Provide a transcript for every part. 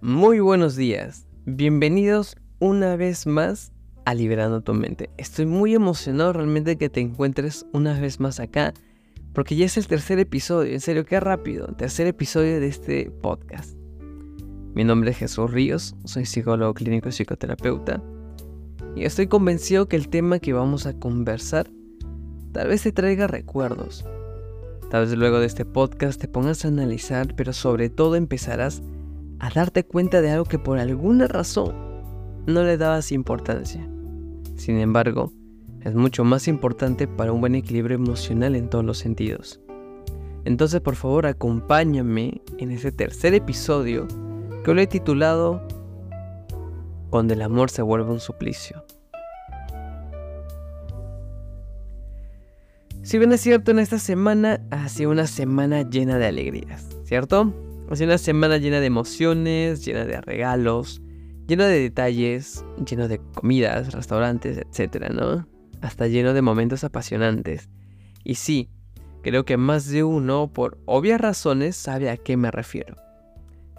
Muy buenos días, bienvenidos una vez más a Liberando tu Mente. Estoy muy emocionado realmente que te encuentres una vez más acá, porque ya es el tercer episodio, en serio, qué rápido, tercer episodio de este podcast. Mi nombre es Jesús Ríos, soy psicólogo clínico y psicoterapeuta, y estoy convencido que el tema que vamos a conversar tal vez te traiga recuerdos. Tal vez luego de este podcast te pongas a analizar, pero sobre todo empezarás a a darte cuenta de algo que por alguna razón no le dabas importancia. Sin embargo, es mucho más importante para un buen equilibrio emocional en todos los sentidos. Entonces, por favor, acompáñame en este tercer episodio que lo he titulado Cuando el amor se vuelve un suplicio. Si bien es cierto, en esta semana ha sido una semana llena de alegrías, ¿cierto? Ha una semana llena de emociones, llena de regalos, llena de detalles, lleno de comidas, restaurantes, etcétera, ¿no? Hasta lleno de momentos apasionantes. Y sí, creo que más de uno, por obvias razones, sabe a qué me refiero.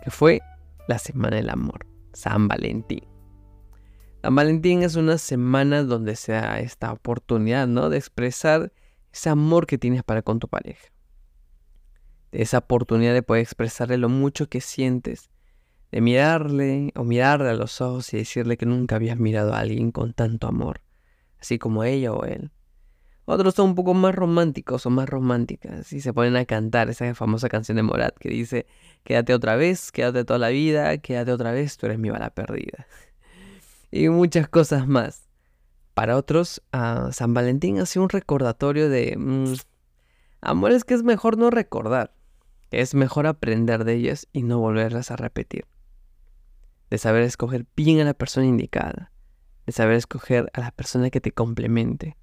Que fue la Semana del Amor, San Valentín. San Valentín es una semana donde se da esta oportunidad, ¿no? De expresar ese amor que tienes para con tu pareja esa oportunidad de poder expresarle lo mucho que sientes, de mirarle o mirarle a los ojos y decirle que nunca habías mirado a alguien con tanto amor, así como ella o él. Otros son un poco más románticos o más románticas y se ponen a cantar esa famosa canción de Morat que dice, quédate otra vez, quédate toda la vida, quédate otra vez, tú eres mi bala perdida. y muchas cosas más. Para otros, a San Valentín hace un recordatorio de... Mm, amores que es mejor no recordar. Es mejor aprender de ellas y no volverlas a repetir. De saber escoger bien a la persona indicada. De saber escoger a la persona que te complemente.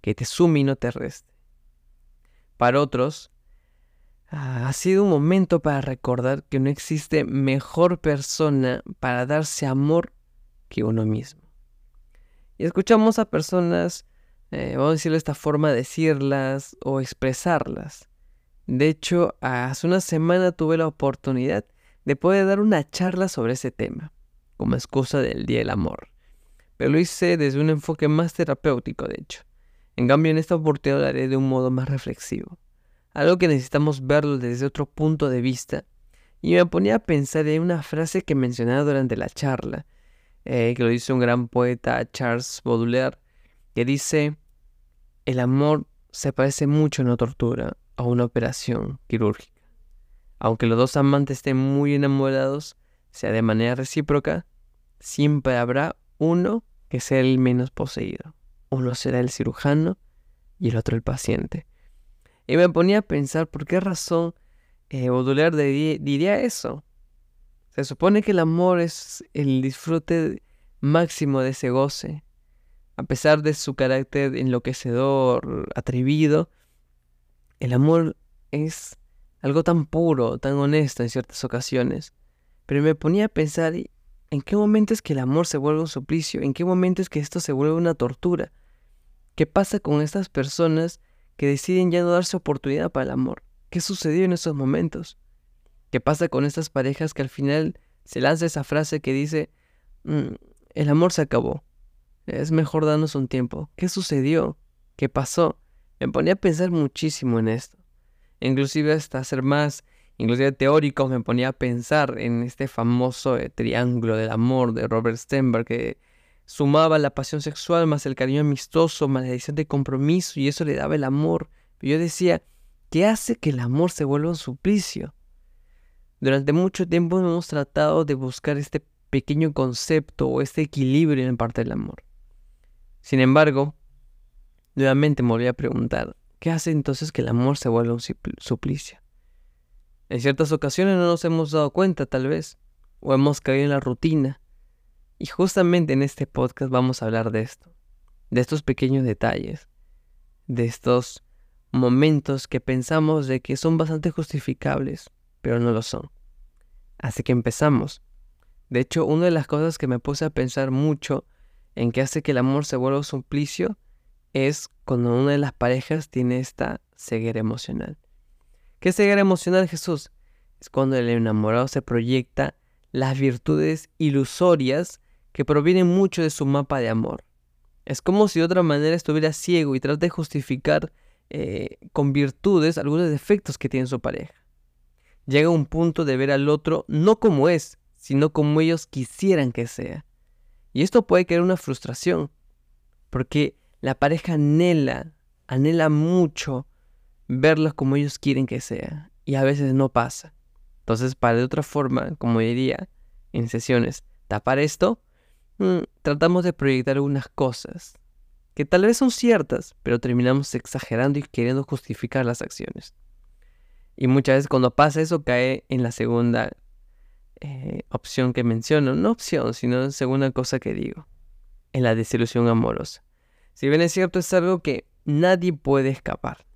Que te sume y no te reste. Para otros, ah, ha sido un momento para recordar que no existe mejor persona para darse amor que uno mismo. Y escuchamos a personas, eh, vamos a decirlo de esta forma, decirlas o expresarlas de hecho, hace una semana tuve la oportunidad de poder dar una charla sobre ese tema, como excusa del Día del Amor. Pero lo hice desde un enfoque más terapéutico, de hecho. En cambio, en esta oportunidad lo haré de un modo más reflexivo. Algo que necesitamos verlo desde otro punto de vista. Y me ponía a pensar en una frase que mencionaba durante la charla, eh, que lo dice un gran poeta, Charles Baudelaire, que dice, el amor se parece mucho a una tortura, a una operación quirúrgica. Aunque los dos amantes estén muy enamorados, sea de manera recíproca, siempre habrá uno que sea el menos poseído. Uno será el cirujano y el otro el paciente. Y me ponía a pensar por qué razón eh, Baudelaire diría eso. Se supone que el amor es el disfrute máximo de ese goce. A pesar de su carácter enloquecedor, atrevido, el amor es algo tan puro, tan honesto en ciertas ocasiones. Pero me ponía a pensar en qué momento es que el amor se vuelve un suplicio, en qué momento es que esto se vuelve una tortura. ¿Qué pasa con estas personas que deciden ya no darse oportunidad para el amor? ¿Qué sucedió en esos momentos? ¿Qué pasa con estas parejas que al final se lanza esa frase que dice, mm, el amor se acabó, es mejor darnos un tiempo? ¿Qué sucedió? ¿Qué pasó? Me ponía a pensar muchísimo en esto. Inclusive hasta ser más, inclusive teórico, me ponía a pensar en este famoso eh, triángulo del amor de Robert Stenberg que sumaba la pasión sexual más el cariño amistoso más la decisión de compromiso y eso le daba el amor. Pero yo decía, ¿qué hace que el amor se vuelva un suplicio? Durante mucho tiempo hemos tratado de buscar este pequeño concepto o este equilibrio en parte del amor. Sin embargo, Nuevamente me volví a preguntar, ¿qué hace entonces que el amor se vuelva un suplicio? En ciertas ocasiones no nos hemos dado cuenta tal vez, o hemos caído en la rutina. Y justamente en este podcast vamos a hablar de esto, de estos pequeños detalles, de estos momentos que pensamos de que son bastante justificables, pero no lo son. Así que empezamos. De hecho, una de las cosas que me puse a pensar mucho en que hace que el amor se vuelva un suplicio es cuando una de las parejas tiene esta ceguera emocional. ¿Qué ceguera emocional, Jesús? Es cuando el enamorado se proyecta las virtudes ilusorias que provienen mucho de su mapa de amor. Es como si de otra manera estuviera ciego y trata de justificar eh, con virtudes algunos defectos que tiene su pareja. Llega un punto de ver al otro no como es, sino como ellos quisieran que sea. Y esto puede crear una frustración, porque la pareja anhela, anhela mucho verlos como ellos quieren que sea, y a veces no pasa. Entonces, para de otra forma, como diría en sesiones, tapar esto, mm, tratamos de proyectar algunas cosas que tal vez son ciertas, pero terminamos exagerando y queriendo justificar las acciones. Y muchas veces cuando pasa eso cae en la segunda eh, opción que menciono, no opción, sino segunda cosa que digo, en la desilusión amorosa. Si bien es cierto, es algo que nadie puede escapar.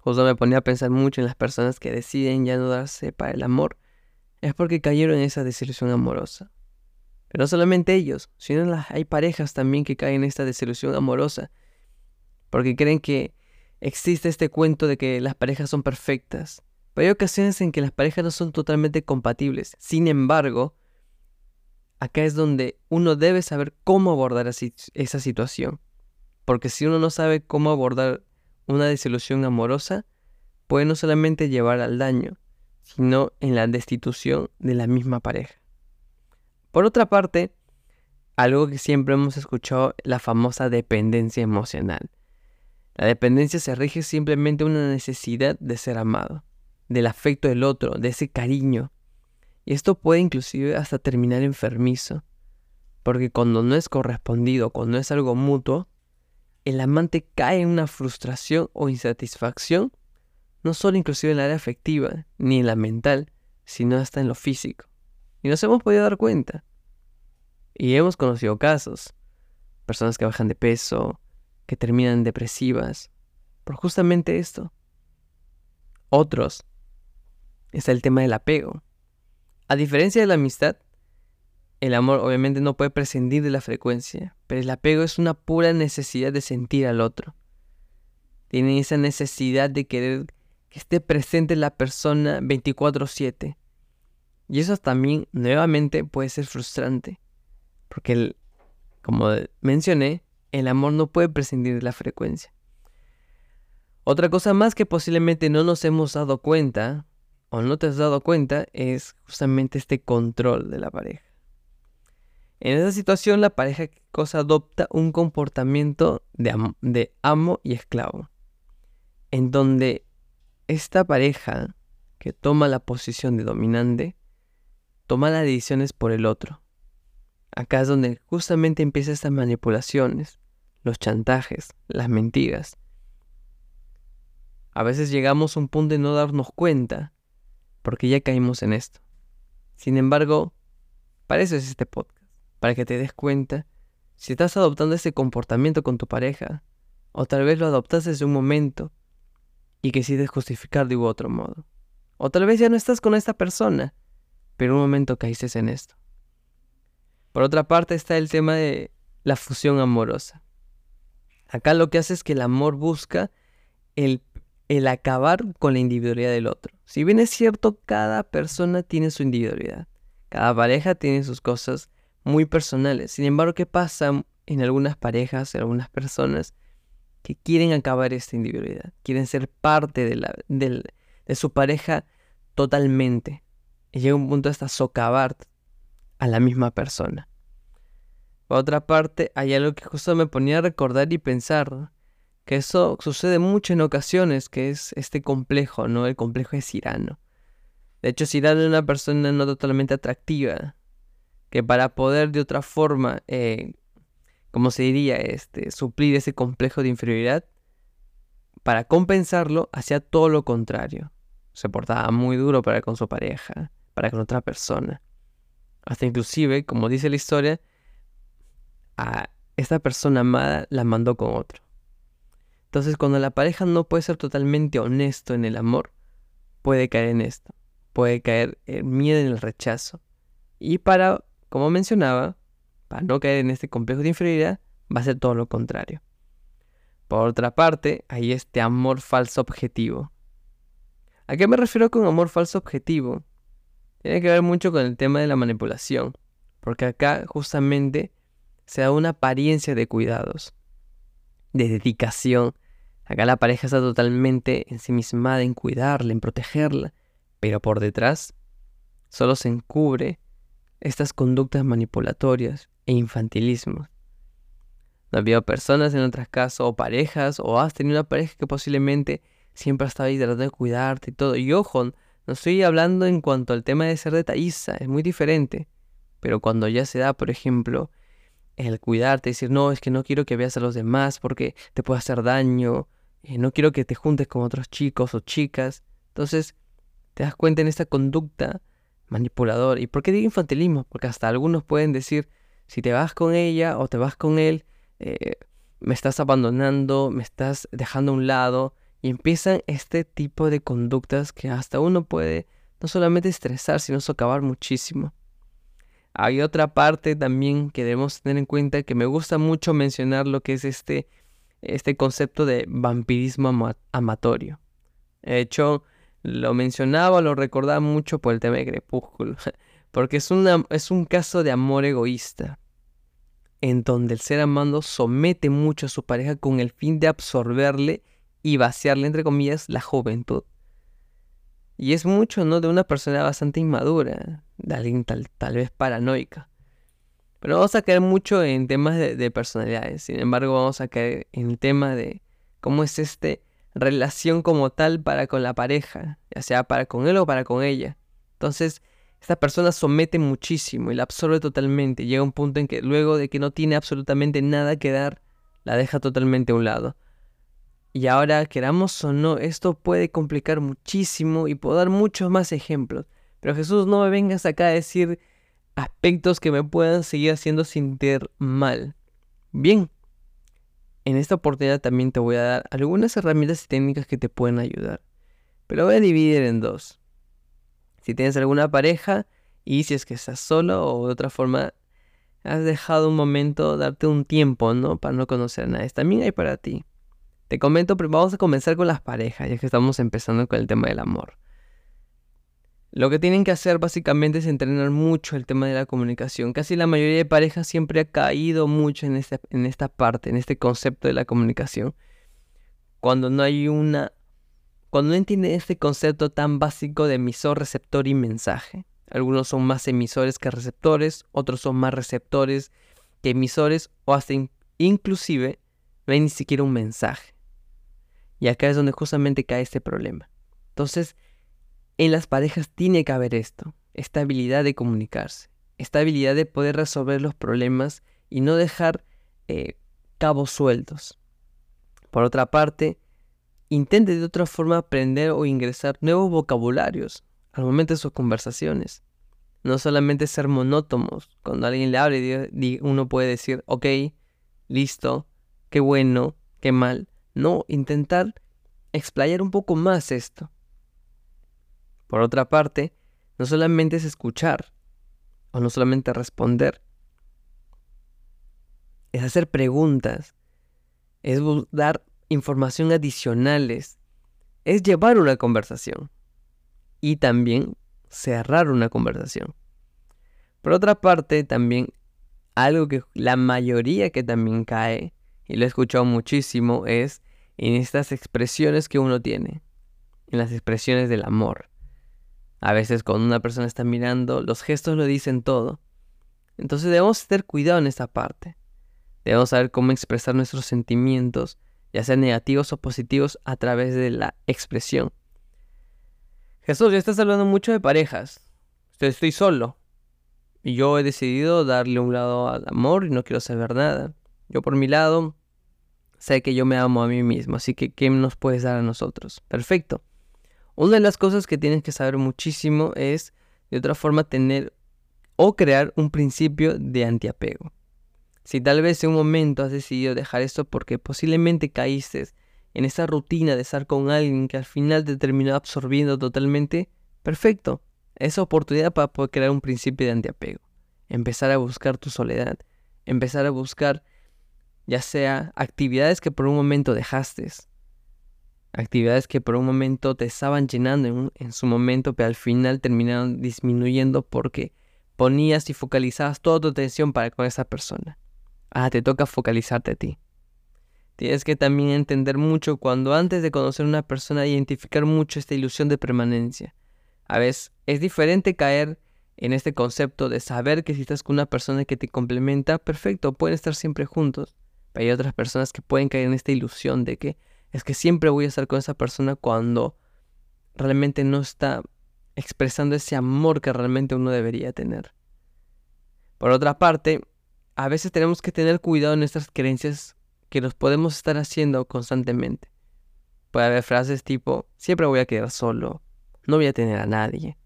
Justo me ponía a pensar mucho en las personas que deciden ya no darse para el amor, es porque cayeron en esa desilusión amorosa. Pero no solamente ellos, sino hay parejas también que caen en esta desilusión amorosa, porque creen que existe este cuento de que las parejas son perfectas. Pero hay ocasiones en que las parejas no son totalmente compatibles. Sin embargo, acá es donde uno debe saber cómo abordar esa situación. Porque si uno no sabe cómo abordar una desilusión amorosa, puede no solamente llevar al daño, sino en la destitución de la misma pareja. Por otra parte, algo que siempre hemos escuchado, la famosa dependencia emocional. La dependencia se rige simplemente una necesidad de ser amado, del afecto del otro, de ese cariño. Y esto puede inclusive hasta terminar enfermizo, porque cuando no es correspondido, cuando no es algo mutuo, el amante cae en una frustración o insatisfacción, no solo inclusive en el área afectiva, ni en la mental, sino hasta en lo físico. Y nos hemos podido dar cuenta. Y hemos conocido casos. Personas que bajan de peso, que terminan depresivas, por justamente esto. Otros. Está el tema del apego. A diferencia de la amistad, el amor obviamente no puede prescindir de la frecuencia, pero el apego es una pura necesidad de sentir al otro. Tienen esa necesidad de querer que esté presente la persona 24/7. Y eso también nuevamente puede ser frustrante, porque como mencioné, el amor no puede prescindir de la frecuencia. Otra cosa más que posiblemente no nos hemos dado cuenta, o no te has dado cuenta, es justamente este control de la pareja. En esa situación la pareja cosa adopta un comportamiento de, de amo y esclavo, en donde esta pareja que toma la posición de dominante toma las decisiones por el otro. Acá es donde justamente empiezan estas manipulaciones, los chantajes, las mentiras. A veces llegamos a un punto de no darnos cuenta, porque ya caímos en esto. Sin embargo, para eso es este podcast para que te des cuenta si estás adoptando ese comportamiento con tu pareja, o tal vez lo adoptas desde un momento y quisiste justificar de otro modo. O tal vez ya no estás con esta persona, pero un momento caíste en esto. Por otra parte está el tema de la fusión amorosa. Acá lo que hace es que el amor busca el, el acabar con la individualidad del otro. Si bien es cierto, cada persona tiene su individualidad. Cada pareja tiene sus cosas muy personales. Sin embargo, ¿qué pasa en algunas parejas, en algunas personas que quieren acabar esta individualidad? Quieren ser parte de, la, de su pareja totalmente. Y llega un punto hasta socavar a la misma persona. Por otra parte, hay algo que justo me ponía a recordar y pensar, que eso sucede mucho en ocasiones, que es este complejo, ¿no? El complejo de Cirano. De hecho, Cirano es una persona no totalmente atractiva, que para poder de otra forma, eh, como se diría, este, suplir ese complejo de inferioridad, para compensarlo, hacía todo lo contrario. Se portaba muy duro para con su pareja, para con otra persona. Hasta inclusive, como dice la historia, a esta persona amada la mandó con otro. Entonces, cuando la pareja no puede ser totalmente honesto en el amor, puede caer en esto. Puede caer en miedo en el rechazo. Y para como mencionaba, para no caer en este complejo de inferioridad, va a ser todo lo contrario. Por otra parte, hay este amor falso objetivo. ¿A qué me refiero con amor falso objetivo? tiene que ver mucho con el tema de la manipulación, porque acá justamente se da una apariencia de cuidados, de dedicación. Acá la pareja está totalmente ensimismada en cuidarla, en protegerla, pero por detrás solo se encubre estas conductas manipulatorias e infantilismo. No ha habido personas en otras casas o parejas o has tenido una pareja que posiblemente siempre ha estado ahí tratando de cuidarte y todo. Y ojo, no estoy hablando en cuanto al tema de ser detalliza, es muy diferente. Pero cuando ya se da, por ejemplo, el cuidarte, decir, no, es que no quiero que veas a los demás porque te puede hacer daño, eh, no quiero que te juntes con otros chicos o chicas. Entonces, te das cuenta en esta conducta manipuladora. ¿Y por qué digo infantilismo? Porque hasta algunos pueden decir, si te vas con ella o te vas con él, eh, me estás abandonando, me estás dejando a un lado, y empiezan este tipo de conductas que hasta uno puede no solamente estresar, sino socavar muchísimo. Hay otra parte también que debemos tener en cuenta que me gusta mucho mencionar lo que es este, este concepto de vampirismo amatorio. De hecho, lo mencionaba, lo recordaba mucho por el tema de Crepúsculo, porque es, es un caso de amor egoísta, en donde el ser amado somete mucho a su pareja con el fin de absorberle y vaciarle, entre comillas, la juventud. Y es mucho, ¿no? De una persona bastante inmadura, de alguien tal, tal vez paranoica. Pero vamos a caer mucho en temas de, de, personalidades. Sin embargo, vamos a caer en el tema de cómo es esta relación como tal para con la pareja, ya sea para con él o para con ella. Entonces, esta persona somete muchísimo y la absorbe totalmente. Llega un punto en que luego de que no tiene absolutamente nada que dar, la deja totalmente a un lado. Y ahora, queramos o no, esto puede complicar muchísimo y puedo dar muchos más ejemplos. Pero Jesús, no me vengas acá a decir aspectos que me puedan seguir haciendo sentir mal. Bien, en esta oportunidad también te voy a dar algunas herramientas y técnicas que te pueden ayudar. Pero voy a dividir en dos. Si tienes alguna pareja y si es que estás solo o de otra forma has dejado un momento, darte un tiempo, ¿no? Para no conocer a nadie. También hay para ti. Te comento, vamos a comenzar con las parejas, ya que estamos empezando con el tema del amor. Lo que tienen que hacer básicamente es entrenar mucho el tema de la comunicación. Casi la mayoría de parejas siempre ha caído mucho en esta, en esta parte, en este concepto de la comunicación. Cuando no hay una... Cuando no entienden este concepto tan básico de emisor, receptor y mensaje. Algunos son más emisores que receptores, otros son más receptores que emisores o hasta inclusive no hay ni siquiera un mensaje. Y acá es donde justamente cae este problema. Entonces, en las parejas tiene que haber esto, esta habilidad de comunicarse, esta habilidad de poder resolver los problemas y no dejar eh, cabos sueltos. Por otra parte, intente de otra forma aprender o ingresar nuevos vocabularios al momento de sus conversaciones. No solamente ser monótonos. Cuando alguien le habla, uno puede decir, ok, listo, qué bueno, qué mal, no, intentar explayar un poco más esto. Por otra parte, no solamente es escuchar, o no solamente responder, es hacer preguntas, es dar información adicionales, es llevar una conversación y también cerrar una conversación. Por otra parte, también algo que la mayoría que también cae y lo he escuchado muchísimo, es en estas expresiones que uno tiene, en las expresiones del amor. A veces cuando una persona está mirando, los gestos lo dicen todo. Entonces debemos tener cuidado en esta parte. Debemos saber cómo expresar nuestros sentimientos, ya sean negativos o positivos, a través de la expresión. Jesús, ya estás hablando mucho de parejas. Estoy solo. Y yo he decidido darle un lado al amor y no quiero saber nada. Yo por mi lado sé que yo me amo a mí mismo, así que ¿qué nos puedes dar a nosotros? Perfecto. Una de las cosas que tienes que saber muchísimo es, de otra forma, tener o crear un principio de antiapego. Si tal vez en un momento has decidido dejar esto porque posiblemente caíste en esa rutina de estar con alguien que al final te terminó absorbiendo totalmente, perfecto. Esa oportunidad para poder crear un principio de antiapego. Empezar a buscar tu soledad. Empezar a buscar ya sea actividades que por un momento dejaste, Actividades que por un momento te estaban llenando en, en su momento, pero al final terminaron disminuyendo porque ponías y focalizabas toda tu atención para con esa persona. Ah, te toca focalizarte a ti. Tienes que también entender mucho cuando antes de conocer a una persona identificar mucho esta ilusión de permanencia. A veces es diferente caer en este concepto de saber que si estás con una persona que te complementa, perfecto, pueden estar siempre juntos. Pero hay otras personas que pueden caer en esta ilusión de que es que siempre voy a estar con esa persona cuando realmente no está expresando ese amor que realmente uno debería tener. Por otra parte, a veces tenemos que tener cuidado en nuestras creencias que nos podemos estar haciendo constantemente. Puede haber frases tipo, siempre voy a quedar solo, no voy a tener a nadie.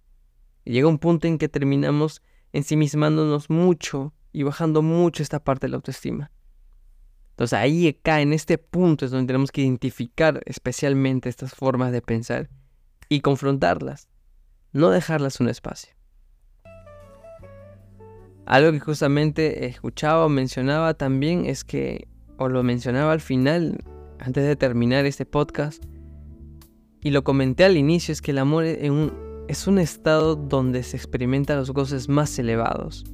Y llega un punto en que terminamos ensimismándonos mucho y bajando mucho esta parte de la autoestima. Entonces ahí acá, en este punto, es donde tenemos que identificar especialmente estas formas de pensar y confrontarlas, no dejarlas un espacio. Algo que justamente escuchaba o mencionaba también es que, o lo mencionaba al final, antes de terminar este podcast, y lo comenté al inicio, es que el amor es un estado donde se experimentan los goces más elevados,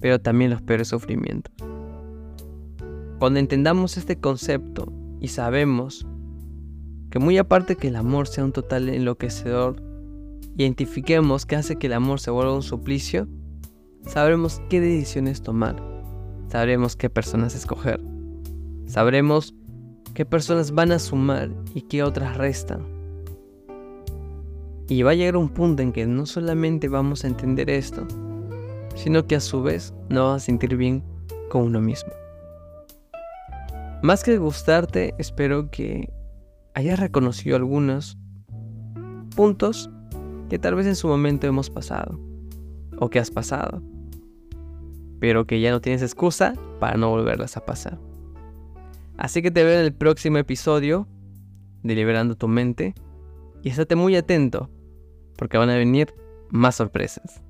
pero también los peores sufrimientos. Cuando entendamos este concepto y sabemos que muy aparte que el amor sea un total enloquecedor, identifiquemos qué hace que el amor se vuelva un suplicio, sabremos qué decisiones tomar, sabremos qué personas escoger, sabremos qué personas van a sumar y qué otras restan. Y va a llegar un punto en que no solamente vamos a entender esto, sino que a su vez nos vamos a sentir bien con uno mismo. Más que gustarte, espero que hayas reconocido algunos puntos que tal vez en su momento hemos pasado o que has pasado, pero que ya no tienes excusa para no volverlas a pasar. Así que te veo en el próximo episodio de Liberando tu mente y estate muy atento porque van a venir más sorpresas.